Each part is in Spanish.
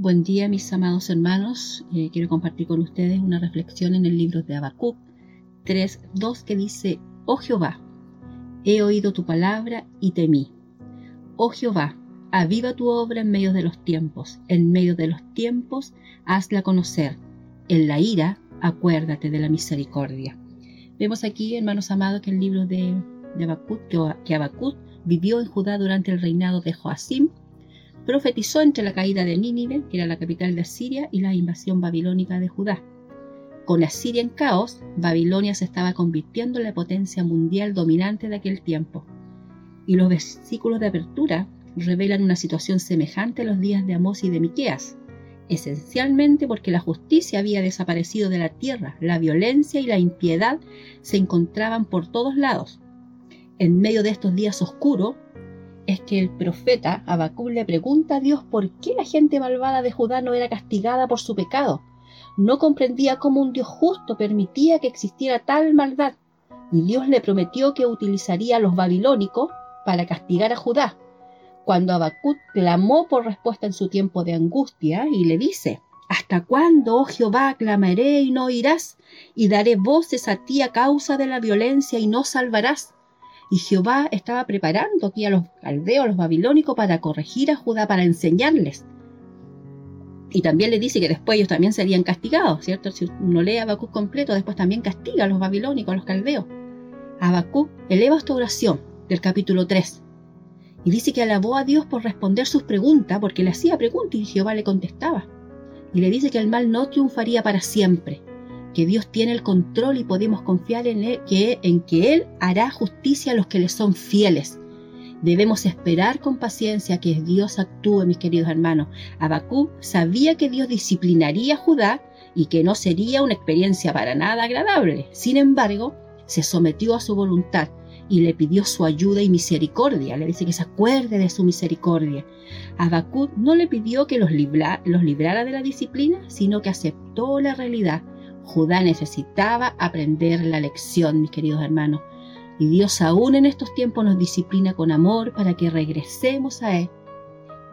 Buen día mis amados hermanos. Eh, quiero compartir con ustedes una reflexión en el libro de Habacuc 3.2 que dice, Oh Jehová, he oído tu palabra y temí. Oh Jehová, aviva tu obra en medio de los tiempos, en medio de los tiempos hazla conocer. En la ira, acuérdate de la misericordia. Vemos aquí, hermanos amados, que el libro de, de Habacuc, que Habacuc vivió en Judá durante el reinado de Joacim, profetizó entre la caída de Nínive, que era la capital de Asiria, y la invasión babilónica de Judá. Con Asiria en caos, Babilonia se estaba convirtiendo en la potencia mundial dominante de aquel tiempo. Y los versículos de apertura revelan una situación semejante a los días de Amós y de Miqueas, esencialmente porque la justicia había desaparecido de la tierra, la violencia y la impiedad se encontraban por todos lados. En medio de estos días oscuros, es que el profeta Habacuc le pregunta a Dios por qué la gente malvada de Judá no era castigada por su pecado. No comprendía cómo un Dios justo permitía que existiera tal maldad. Y Dios le prometió que utilizaría a los babilónicos para castigar a Judá. Cuando Habacuc clamó por respuesta en su tiempo de angustia y le dice, ¿Hasta cuándo, oh Jehová, clamaré y no oirás? Y daré voces a ti a causa de la violencia y no salvarás. Y Jehová estaba preparando aquí a los caldeos, a los babilónicos, para corregir a Judá, para enseñarles. Y también le dice que después ellos también serían castigados, ¿cierto? Si uno lee Habacuc completo, después también castiga a los babilónicos, a los caldeos. Habacuc eleva esta oración del capítulo 3 y dice que alabó a Dios por responder sus preguntas, porque le hacía preguntas y Jehová le contestaba. Y le dice que el mal no triunfaría para siempre, que Dios tiene el control y podemos confiar en, él, que, en que Él hará justicia a los que le son fieles. Debemos esperar con paciencia que Dios actúe, mis queridos hermanos. Abacú sabía que Dios disciplinaría a Judá y que no sería una experiencia para nada agradable. Sin embargo, se sometió a su voluntad y le pidió su ayuda y misericordia. Le dice que se acuerde de su misericordia. Habacuc no le pidió que los, los librara de la disciplina, sino que aceptó la realidad Judá necesitaba aprender la lección, mis queridos hermanos. Y Dios aún en estos tiempos nos disciplina con amor para que regresemos a Él.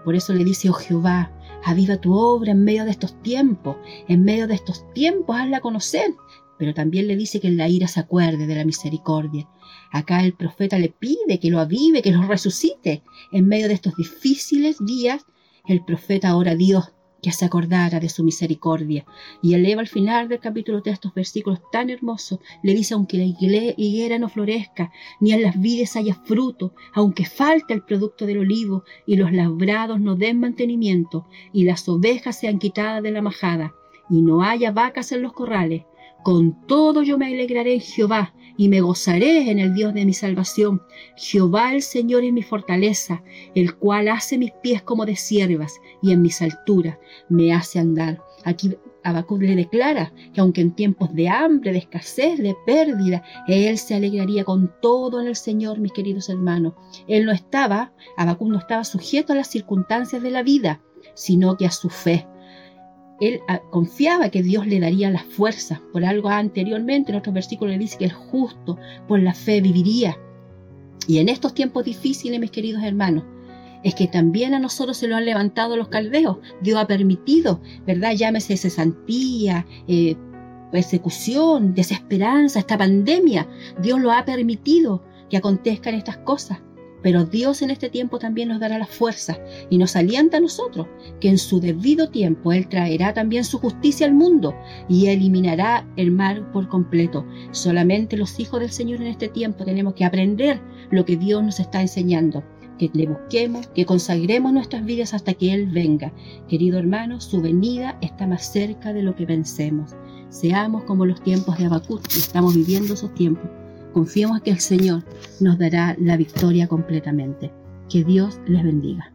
Por eso le dice, oh Jehová, aviva tu obra en medio de estos tiempos, en medio de estos tiempos hazla conocer. Pero también le dice que en la ira se acuerde de la misericordia. Acá el profeta le pide que lo avive, que lo resucite. En medio de estos difíciles días, el profeta ora a Dios que se acordara de su misericordia. Y eleva al final del capítulo de estos versículos tan hermosos, le dice, aunque la higuera no florezca, ni en las vides haya fruto, aunque falte el producto del olivo, y los labrados no den mantenimiento, y las ovejas sean quitadas de la majada, y no haya vacas en los corrales, con todo yo me alegraré en Jehová, y me gozaré en el Dios de mi salvación. Jehová el Señor es mi fortaleza, el cual hace mis pies como de siervas y en mis alturas me hace andar. Aquí Habacuc le declara que aunque en tiempos de hambre, de escasez, de pérdida, él se alegraría con todo en el Señor, mis queridos hermanos. Él no estaba, Habacuc no estaba sujeto a las circunstancias de la vida, sino que a su fe él ah, confiaba que Dios le daría las fuerzas. Por algo anteriormente en otro versículo le dice que el justo por la fe viviría. Y en estos tiempos difíciles, mis queridos hermanos, es que también a nosotros se lo han levantado los caldeos. Dios ha permitido, ¿verdad? Llámese cesantía, eh, persecución, desesperanza, esta pandemia. Dios lo ha permitido que acontezcan estas cosas. Pero Dios en este tiempo también nos dará la fuerza y nos alienta a nosotros, que en su debido tiempo Él traerá también su justicia al mundo y eliminará el mal por completo. Solamente los hijos del Señor en este tiempo tenemos que aprender lo que Dios nos está enseñando que le busquemos, que consagremos nuestras vidas hasta que Él venga. Querido hermano, su venida está más cerca de lo que pensemos. Seamos como los tiempos de Habacuc, estamos viviendo esos tiempos. Confiemos que el Señor nos dará la victoria completamente. Que Dios les bendiga.